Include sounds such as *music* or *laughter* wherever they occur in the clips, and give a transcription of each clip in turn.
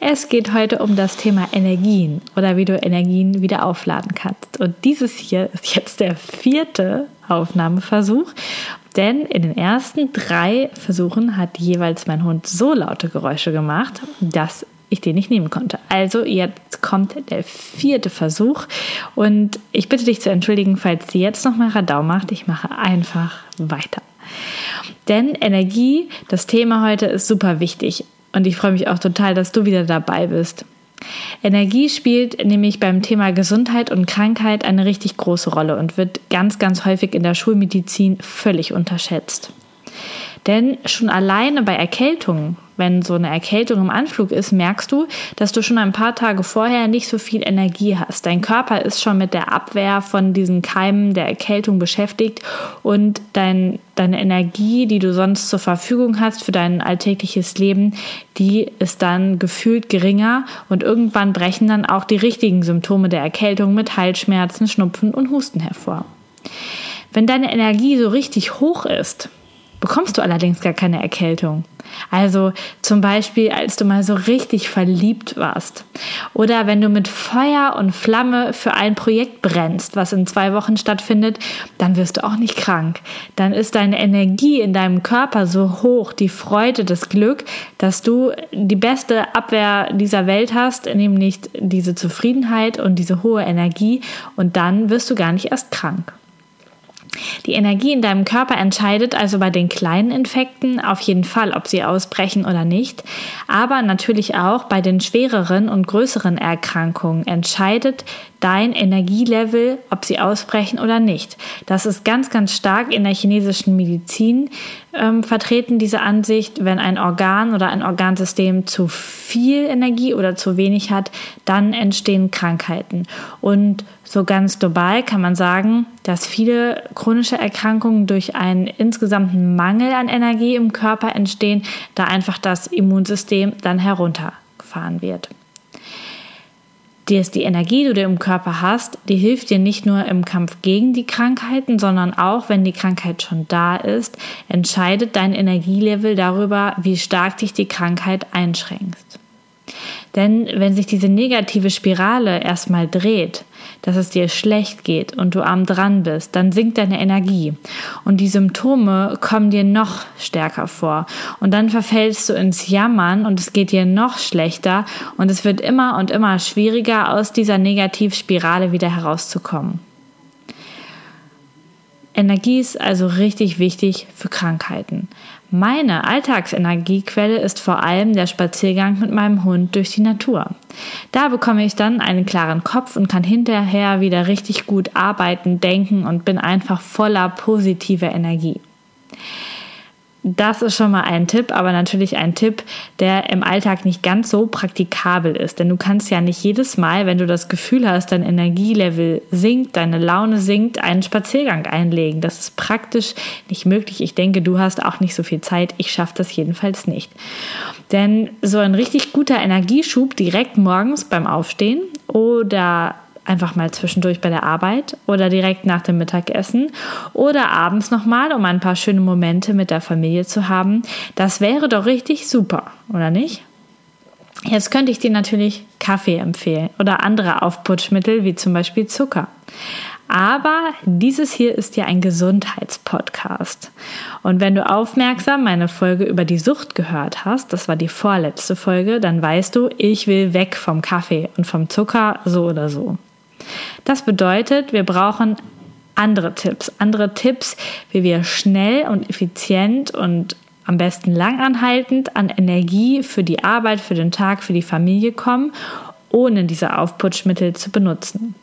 Es geht heute um das Thema Energien oder wie du Energien wieder aufladen kannst. Und dieses hier ist jetzt der vierte Aufnahmeversuch, denn in den ersten drei Versuchen hat jeweils mein Hund so laute Geräusche gemacht, dass ich den nicht nehmen konnte. Also jetzt kommt der vierte Versuch und ich bitte dich zu entschuldigen, falls sie jetzt nochmal Radau macht. Ich mache einfach weiter. Denn Energie, das Thema heute ist super wichtig und ich freue mich auch total, dass du wieder dabei bist. Energie spielt nämlich beim Thema Gesundheit und Krankheit eine richtig große Rolle und wird ganz, ganz häufig in der Schulmedizin völlig unterschätzt. Denn schon alleine bei Erkältungen, wenn so eine Erkältung im Anflug ist, merkst du, dass du schon ein paar Tage vorher nicht so viel Energie hast. Dein Körper ist schon mit der Abwehr von diesen Keimen der Erkältung beschäftigt und dein, deine Energie, die du sonst zur Verfügung hast für dein alltägliches Leben, die ist dann gefühlt geringer und irgendwann brechen dann auch die richtigen Symptome der Erkältung mit Halsschmerzen, Schnupfen und Husten hervor. Wenn deine Energie so richtig hoch ist, bekommst du allerdings gar keine Erkältung. Also zum Beispiel, als du mal so richtig verliebt warst. Oder wenn du mit Feuer und Flamme für ein Projekt brennst, was in zwei Wochen stattfindet, dann wirst du auch nicht krank. Dann ist deine Energie in deinem Körper so hoch, die Freude, das Glück, dass du die beste Abwehr dieser Welt hast, nämlich diese Zufriedenheit und diese hohe Energie. Und dann wirst du gar nicht erst krank. Die Energie in deinem Körper entscheidet also bei den kleinen Infekten auf jeden Fall, ob sie ausbrechen oder nicht. Aber natürlich auch bei den schwereren und größeren Erkrankungen entscheidet dein Energielevel, ob sie ausbrechen oder nicht. Das ist ganz, ganz stark in der chinesischen Medizin ähm, vertreten, diese Ansicht. Wenn ein Organ oder ein Organsystem zu viel Energie oder zu wenig hat, dann entstehen Krankheiten. Und so ganz global kann man sagen, dass viele chronische Erkrankungen durch einen insgesamten Mangel an Energie im Körper entstehen, da einfach das Immunsystem dann heruntergefahren wird. Die, Energie, die du im Körper hast, die hilft dir nicht nur im Kampf gegen die Krankheiten, sondern auch, wenn die Krankheit schon da ist, entscheidet dein Energielevel darüber, wie stark dich die Krankheit einschränkt. Denn wenn sich diese negative Spirale erstmal dreht, dass es dir schlecht geht und du arm dran bist, dann sinkt deine Energie und die Symptome kommen dir noch stärker vor und dann verfällst du ins Jammern und es geht dir noch schlechter und es wird immer und immer schwieriger aus dieser Negativspirale wieder herauszukommen. Energie ist also richtig wichtig für Krankheiten. Meine Alltagsenergiequelle ist vor allem der Spaziergang mit meinem Hund durch die Natur. Da bekomme ich dann einen klaren Kopf und kann hinterher wieder richtig gut arbeiten, denken und bin einfach voller positiver Energie. Das ist schon mal ein Tipp, aber natürlich ein Tipp, der im Alltag nicht ganz so praktikabel ist. Denn du kannst ja nicht jedes Mal, wenn du das Gefühl hast, dein Energielevel sinkt, deine Laune sinkt, einen Spaziergang einlegen. Das ist praktisch nicht möglich. Ich denke, du hast auch nicht so viel Zeit. Ich schaffe das jedenfalls nicht. Denn so ein richtig guter Energieschub direkt morgens beim Aufstehen oder einfach mal zwischendurch bei der Arbeit oder direkt nach dem Mittagessen oder abends nochmal, um ein paar schöne Momente mit der Familie zu haben. Das wäre doch richtig super, oder nicht? Jetzt könnte ich dir natürlich Kaffee empfehlen oder andere Aufputschmittel wie zum Beispiel Zucker. Aber dieses hier ist ja ein Gesundheitspodcast. Und wenn du aufmerksam meine Folge über die Sucht gehört hast, das war die vorletzte Folge, dann weißt du, ich will weg vom Kaffee und vom Zucker so oder so. Das bedeutet, wir brauchen andere Tipps. Andere Tipps, wie wir schnell und effizient und am besten langanhaltend an Energie für die Arbeit, für den Tag, für die Familie kommen, ohne diese Aufputschmittel zu benutzen.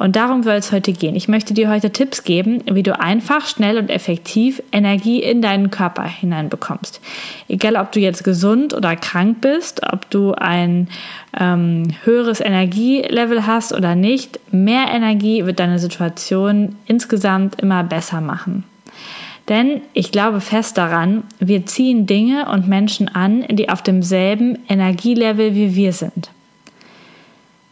Und darum soll es heute gehen. Ich möchte dir heute Tipps geben, wie du einfach, schnell und effektiv Energie in deinen Körper hineinbekommst. Egal, ob du jetzt gesund oder krank bist, ob du ein ähm, höheres Energielevel hast oder nicht, mehr Energie wird deine Situation insgesamt immer besser machen. Denn ich glaube fest daran, wir ziehen Dinge und Menschen an, die auf demselben Energielevel wie wir sind.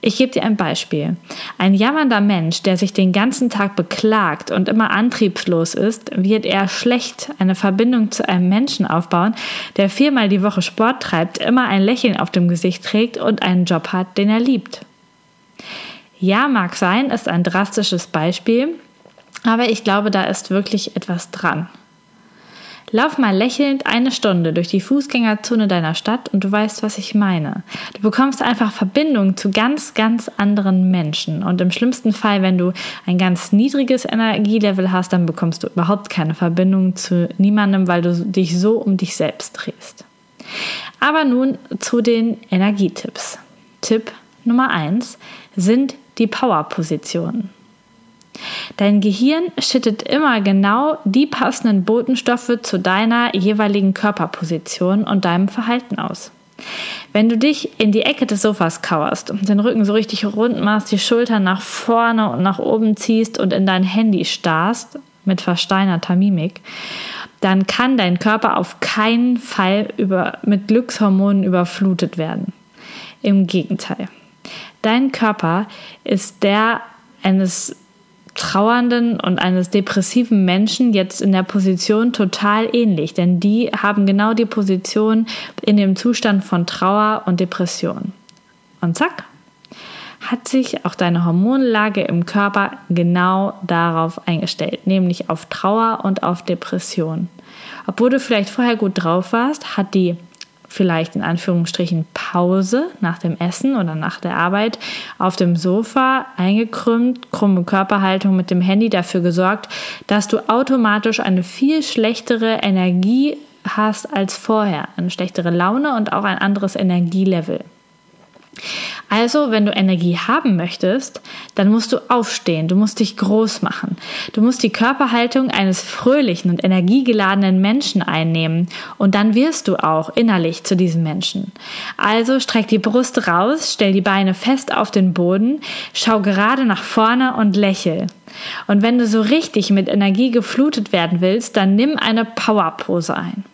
Ich gebe dir ein Beispiel. Ein jammernder Mensch, der sich den ganzen Tag beklagt und immer antriebslos ist, wird eher schlecht eine Verbindung zu einem Menschen aufbauen, der viermal die Woche Sport treibt, immer ein Lächeln auf dem Gesicht trägt und einen Job hat, den er liebt. Ja, mag sein, ist ein drastisches Beispiel, aber ich glaube, da ist wirklich etwas dran. Lauf mal lächelnd eine Stunde durch die Fußgängerzone deiner Stadt und du weißt, was ich meine. Du bekommst einfach Verbindung zu ganz, ganz anderen Menschen. Und im schlimmsten Fall, wenn du ein ganz niedriges Energielevel hast, dann bekommst du überhaupt keine Verbindung zu niemandem, weil du dich so um dich selbst drehst. Aber nun zu den Energietipps. Tipp Nummer eins sind die Power-Positionen. Dein Gehirn schüttet immer genau die passenden Botenstoffe zu deiner jeweiligen Körperposition und deinem Verhalten aus. Wenn du dich in die Ecke des Sofas kauerst und den Rücken so richtig rund machst, die Schultern nach vorne und nach oben ziehst und in dein Handy starrst mit versteinerter Mimik, dann kann dein Körper auf keinen Fall über, mit Glückshormonen überflutet werden. Im Gegenteil. Dein Körper ist der eines trauernden und eines depressiven Menschen jetzt in der Position total ähnlich, denn die haben genau die Position in dem Zustand von Trauer und Depression. Und zack, hat sich auch deine Hormonlage im Körper genau darauf eingestellt, nämlich auf Trauer und auf Depression. Obwohl du vielleicht vorher gut drauf warst, hat die vielleicht in Anführungsstrichen Pause nach dem Essen oder nach der Arbeit auf dem Sofa eingekrümmt, krumme Körperhaltung mit dem Handy dafür gesorgt, dass du automatisch eine viel schlechtere Energie hast als vorher, eine schlechtere Laune und auch ein anderes Energielevel. Also, wenn du Energie haben möchtest, dann musst du aufstehen, du musst dich groß machen. Du musst die Körperhaltung eines fröhlichen und energiegeladenen Menschen einnehmen und dann wirst du auch innerlich zu diesem Menschen. Also streck die Brust raus, stell die Beine fest auf den Boden, schau gerade nach vorne und lächel. Und wenn du so richtig mit Energie geflutet werden willst, dann nimm eine Powerpose ein.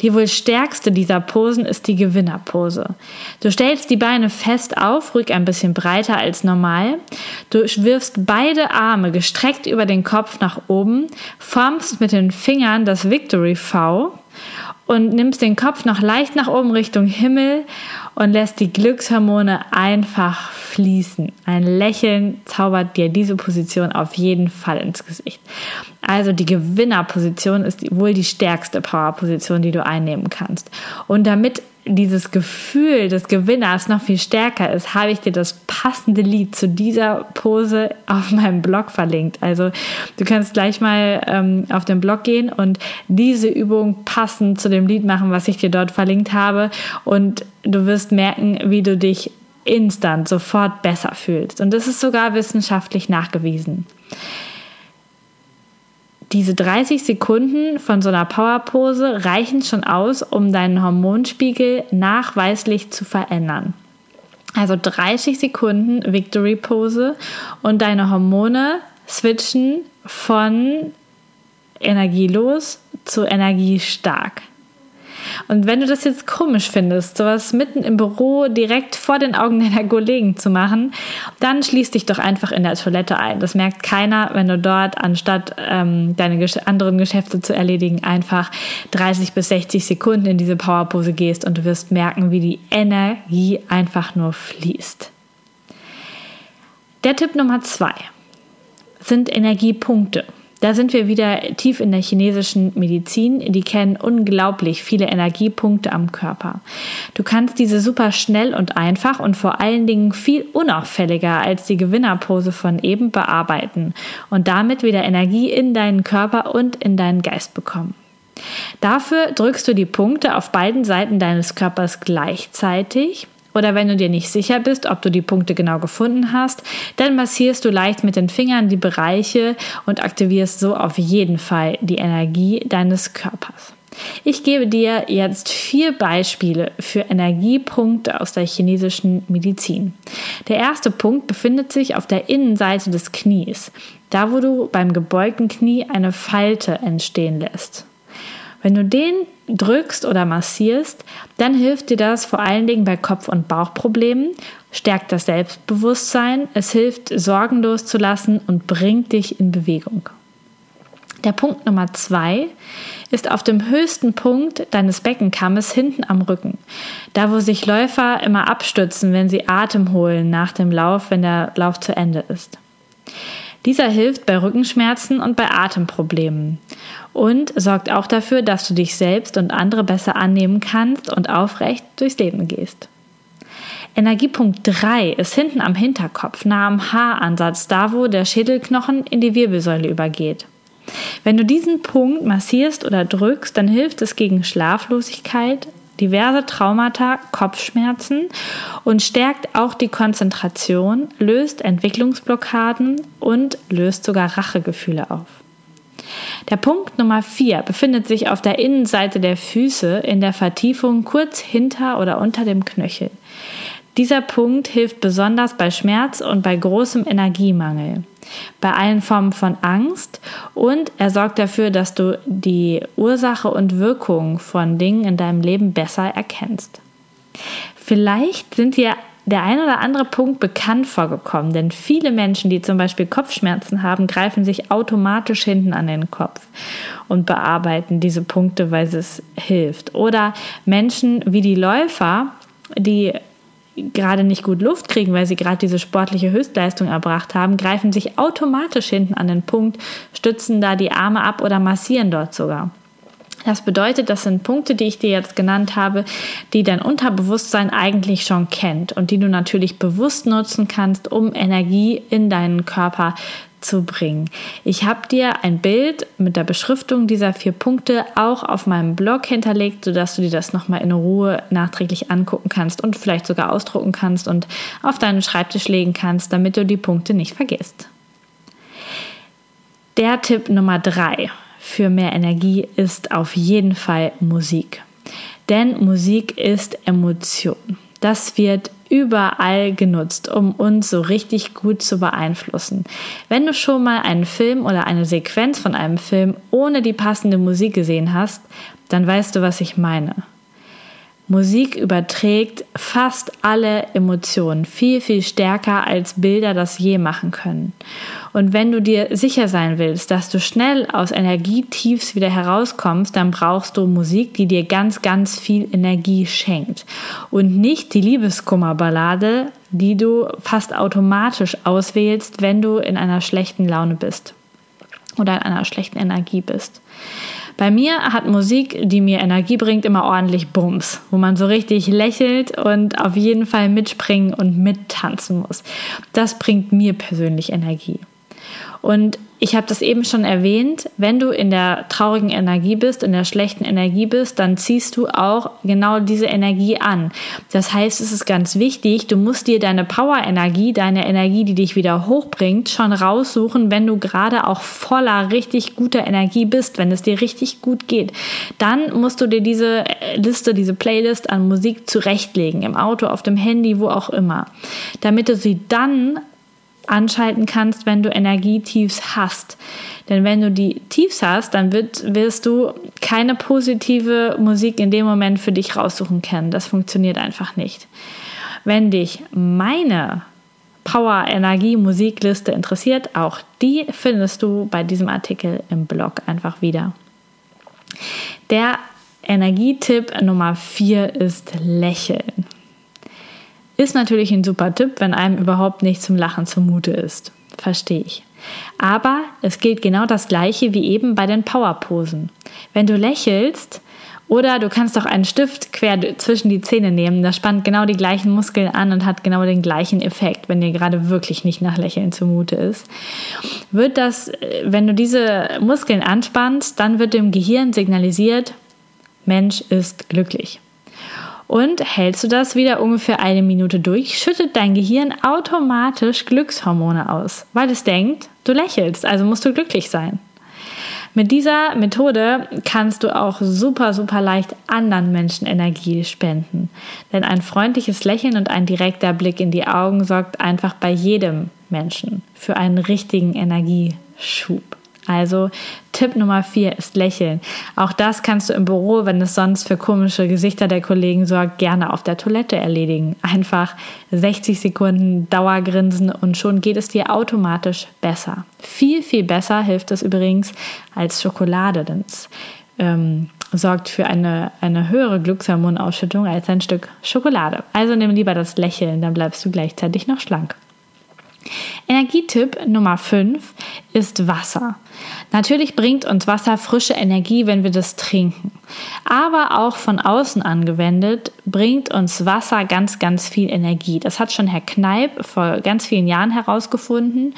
Die wohl stärkste dieser Posen ist die Gewinnerpose. Du stellst die Beine fest auf, ruhig ein bisschen breiter als normal. Du wirfst beide Arme gestreckt über den Kopf nach oben, formst mit den Fingern das Victory V und nimmst den Kopf noch leicht nach oben Richtung Himmel und lässt die Glückshormone einfach fließen. Ein Lächeln zaubert dir diese Position auf jeden Fall ins Gesicht. Also die Gewinnerposition ist wohl die stärkste Powerposition, die du einnehmen kannst. Und damit dieses Gefühl des Gewinners noch viel stärker ist, habe ich dir das passende Lied zu dieser Pose auf meinem Blog verlinkt. Also du kannst gleich mal ähm, auf den Blog gehen und diese Übung passend zu dem Lied machen, was ich dir dort verlinkt habe. Und du wirst merken, wie du dich instant sofort besser fühlst. Und das ist sogar wissenschaftlich nachgewiesen diese 30 Sekunden von so einer Powerpose reichen schon aus, um deinen Hormonspiegel nachweislich zu verändern. Also 30 Sekunden Victory Pose und deine Hormone switchen von energielos zu energiestark. Und wenn du das jetzt komisch findest, sowas mitten im Büro direkt vor den Augen deiner Kollegen zu machen, dann schließ dich doch einfach in der Toilette ein. Das merkt keiner, wenn du dort, anstatt ähm, deine anderen Geschäfte zu erledigen, einfach 30 bis 60 Sekunden in diese Powerpose gehst und du wirst merken, wie die Energie einfach nur fließt. Der Tipp Nummer zwei sind Energiepunkte. Da sind wir wieder tief in der chinesischen Medizin. Die kennen unglaublich viele Energiepunkte am Körper. Du kannst diese super schnell und einfach und vor allen Dingen viel unauffälliger als die Gewinnerpose von eben bearbeiten und damit wieder Energie in deinen Körper und in deinen Geist bekommen. Dafür drückst du die Punkte auf beiden Seiten deines Körpers gleichzeitig oder wenn du dir nicht sicher bist, ob du die Punkte genau gefunden hast, dann massierst du leicht mit den Fingern die Bereiche und aktivierst so auf jeden Fall die Energie deines Körpers. Ich gebe dir jetzt vier Beispiele für Energiepunkte aus der chinesischen Medizin. Der erste Punkt befindet sich auf der Innenseite des Knies, da wo du beim gebeugten Knie eine Falte entstehen lässt. Wenn du den drückst oder massierst, dann hilft dir das vor allen Dingen bei Kopf- und Bauchproblemen, stärkt das Selbstbewusstsein, es hilft, Sorgen loszulassen und bringt dich in Bewegung. Der Punkt Nummer zwei ist auf dem höchsten Punkt deines Beckenkammes hinten am Rücken. Da, wo sich Läufer immer abstützen, wenn sie Atem holen nach dem Lauf, wenn der Lauf zu Ende ist. Dieser hilft bei Rückenschmerzen und bei Atemproblemen und sorgt auch dafür, dass du dich selbst und andere besser annehmen kannst und aufrecht durchs Leben gehst. Energiepunkt 3 ist hinten am Hinterkopf, nah am Haaransatz, da wo der Schädelknochen in die Wirbelsäule übergeht. Wenn du diesen Punkt massierst oder drückst, dann hilft es gegen Schlaflosigkeit, diverse Traumata, Kopfschmerzen und stärkt auch die Konzentration, löst Entwicklungsblockaden und löst sogar Rachegefühle auf. Der Punkt Nummer 4 befindet sich auf der Innenseite der Füße in der Vertiefung kurz hinter oder unter dem Knöchel. Dieser Punkt hilft besonders bei Schmerz und bei großem Energiemangel, bei allen Formen von Angst und er sorgt dafür, dass du die Ursache und Wirkung von Dingen in deinem Leben besser erkennst. Vielleicht sind dir der ein oder andere Punkt bekannt vorgekommen, denn viele Menschen, die zum Beispiel Kopfschmerzen haben, greifen sich automatisch hinten an den Kopf und bearbeiten diese Punkte, weil es hilft. Oder Menschen wie die Läufer, die gerade nicht gut Luft kriegen, weil sie gerade diese sportliche Höchstleistung erbracht haben, greifen sich automatisch hinten an den Punkt, stützen da die Arme ab oder massieren dort sogar. Das bedeutet, das sind Punkte, die ich dir jetzt genannt habe, die dein Unterbewusstsein eigentlich schon kennt und die du natürlich bewusst nutzen kannst, um Energie in deinen Körper zu bringen. Ich habe dir ein Bild mit der Beschriftung dieser vier Punkte auch auf meinem Blog hinterlegt, sodass du dir das nochmal in Ruhe nachträglich angucken kannst und vielleicht sogar ausdrucken kannst und auf deinen Schreibtisch legen kannst, damit du die Punkte nicht vergisst. Der Tipp Nummer drei für mehr Energie ist auf jeden Fall Musik. Denn Musik ist Emotion. Das wird überall genutzt, um uns so richtig gut zu beeinflussen. Wenn du schon mal einen Film oder eine Sequenz von einem Film ohne die passende Musik gesehen hast, dann weißt du, was ich meine. Musik überträgt fast alle Emotionen viel, viel stärker als Bilder das je machen können. Und wenn du dir sicher sein willst, dass du schnell aus Energietiefs wieder herauskommst, dann brauchst du Musik, die dir ganz, ganz viel Energie schenkt. Und nicht die Liebeskummerballade, die du fast automatisch auswählst, wenn du in einer schlechten Laune bist oder in einer schlechten Energie bist. Bei mir hat Musik, die mir Energie bringt, immer ordentlich Bums, wo man so richtig lächelt und auf jeden Fall mitspringen und mittanzen muss. Das bringt mir persönlich Energie. Und ich habe das eben schon erwähnt, wenn du in der traurigen Energie bist, in der schlechten Energie bist, dann ziehst du auch genau diese Energie an. Das heißt, es ist ganz wichtig, du musst dir deine Power-Energie, deine Energie, die dich wieder hochbringt, schon raussuchen, wenn du gerade auch voller richtig guter Energie bist, wenn es dir richtig gut geht. Dann musst du dir diese Liste, diese Playlist an Musik zurechtlegen, im Auto, auf dem Handy, wo auch immer, damit du sie dann anschalten kannst, wenn du Energietiefs hast. Denn wenn du die Tiefs hast, dann wird, wirst du keine positive Musik in dem Moment für dich raussuchen können. Das funktioniert einfach nicht. Wenn dich meine Power Energie Musikliste interessiert, auch die findest du bei diesem Artikel im Blog einfach wieder. Der Energietipp Nummer 4 ist Lächeln. Ist natürlich ein super Tipp, wenn einem überhaupt nicht zum Lachen zumute ist. Verstehe ich. Aber es gilt genau das Gleiche wie eben bei den Powerposen. Wenn du lächelst, oder du kannst auch einen Stift quer zwischen die Zähne nehmen. Das spannt genau die gleichen Muskeln an und hat genau den gleichen Effekt, wenn dir gerade wirklich nicht nach Lächeln zumute ist. Wird das, wenn du diese Muskeln anspannst, dann wird dem Gehirn signalisiert, Mensch ist glücklich. Und hältst du das wieder ungefähr eine Minute durch, schüttet dein Gehirn automatisch Glückshormone aus, weil es denkt, du lächelst, also musst du glücklich sein. Mit dieser Methode kannst du auch super, super leicht anderen Menschen Energie spenden. Denn ein freundliches Lächeln und ein direkter Blick in die Augen sorgt einfach bei jedem Menschen für einen richtigen Energieschub. Also Tipp Nummer vier ist Lächeln. Auch das kannst du im Büro, wenn es sonst für komische Gesichter der Kollegen sorgt, gerne auf der Toilette erledigen. Einfach 60 Sekunden Dauergrinsen und schon geht es dir automatisch besser. Viel, viel besser hilft es übrigens als Schokolade, denn es ähm, sorgt für eine, eine höhere Glückshormonausschüttung als ein Stück Schokolade. Also nimm lieber das Lächeln, dann bleibst du gleichzeitig noch schlank. Energietipp Nummer 5 ist Wasser. Natürlich bringt uns Wasser frische Energie, wenn wir das trinken. Aber auch von außen angewendet bringt uns Wasser ganz, ganz viel Energie. Das hat schon Herr Kneip vor ganz vielen Jahren herausgefunden.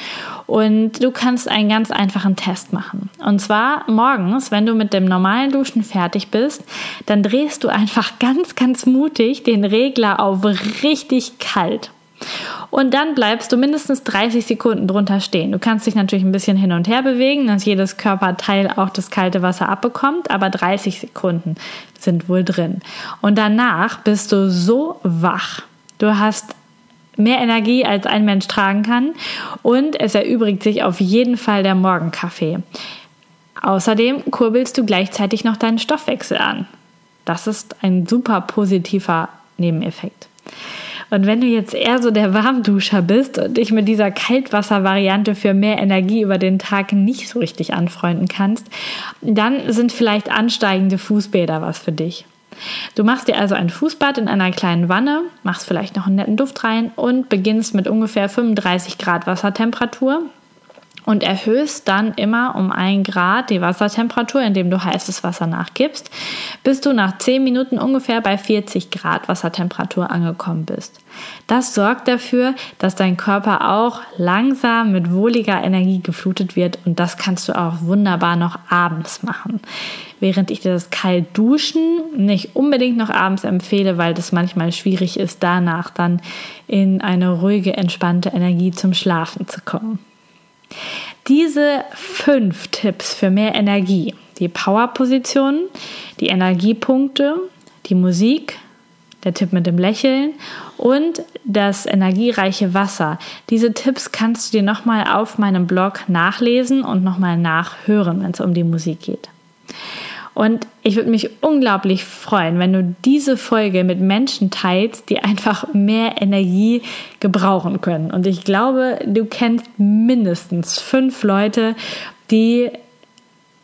Und du kannst einen ganz einfachen Test machen. Und zwar morgens, wenn du mit dem normalen Duschen fertig bist, dann drehst du einfach *laughs* ganz, ganz mutig den Regler auf richtig kalt. Und dann bleibst du mindestens 30 Sekunden drunter stehen. Du kannst dich natürlich ein bisschen hin und her bewegen, dass jedes Körperteil auch das kalte Wasser abbekommt, aber 30 Sekunden sind wohl drin. Und danach bist du so wach. Du hast mehr Energie, als ein Mensch tragen kann. Und es erübrigt sich auf jeden Fall der Morgenkaffee. Außerdem kurbelst du gleichzeitig noch deinen Stoffwechsel an. Das ist ein super positiver Nebeneffekt. Und wenn du jetzt eher so der Warmduscher bist und dich mit dieser Kaltwasservariante für mehr Energie über den Tag nicht so richtig anfreunden kannst, dann sind vielleicht ansteigende Fußbäder was für dich. Du machst dir also ein Fußbad in einer kleinen Wanne, machst vielleicht noch einen netten Duft rein und beginnst mit ungefähr 35 Grad Wassertemperatur und erhöhst dann immer um ein Grad die Wassertemperatur, indem du heißes Wasser nachgibst, bis du nach 10 Minuten ungefähr bei 40 Grad Wassertemperatur angekommen bist. Das sorgt dafür, dass dein Körper auch langsam mit wohliger Energie geflutet wird und das kannst du auch wunderbar noch abends machen. Während ich dir das kalt duschen nicht unbedingt noch abends empfehle, weil das manchmal schwierig ist, danach dann in eine ruhige, entspannte Energie zum Schlafen zu kommen. Diese fünf Tipps für mehr Energie, die Powerpositionen, die Energiepunkte, die Musik, der Tipp mit dem Lächeln und das energiereiche Wasser. Diese Tipps kannst du dir nochmal auf meinem Blog nachlesen und nochmal nachhören, wenn es um die Musik geht. Und ich würde mich unglaublich freuen, wenn du diese Folge mit Menschen teilst, die einfach mehr Energie gebrauchen können. Und ich glaube, du kennst mindestens fünf Leute, die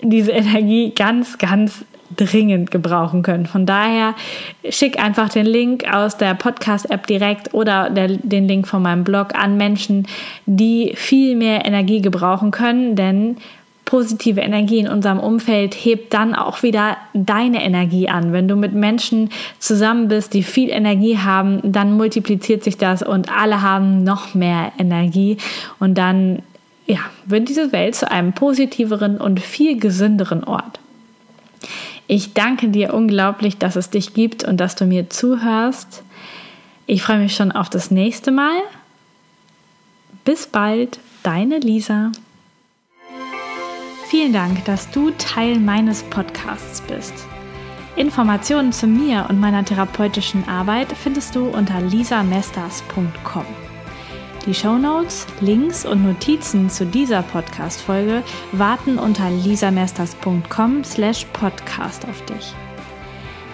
diese Energie ganz, ganz dringend gebrauchen können. Von daher schick einfach den Link aus der Podcast-App direkt oder der, den Link von meinem Blog an Menschen, die viel mehr Energie gebrauchen können, denn positive Energie in unserem Umfeld hebt dann auch wieder deine Energie an. Wenn du mit Menschen zusammen bist, die viel Energie haben, dann multipliziert sich das und alle haben noch mehr Energie und dann ja, wird diese Welt zu einem positiveren und viel gesünderen Ort. Ich danke dir unglaublich, dass es dich gibt und dass du mir zuhörst. Ich freue mich schon auf das nächste Mal. Bis bald, deine Lisa. Vielen Dank, dass du Teil meines Podcasts bist. Informationen zu mir und meiner therapeutischen Arbeit findest du unter lisamesters.com. Die Shownotes, Links und Notizen zu dieser Podcast-Folge warten unter lisamesters.com slash podcast auf dich.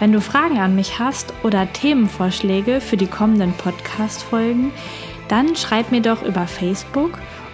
Wenn du Fragen an mich hast oder Themenvorschläge für die kommenden Podcast-Folgen, dann schreib mir doch über Facebook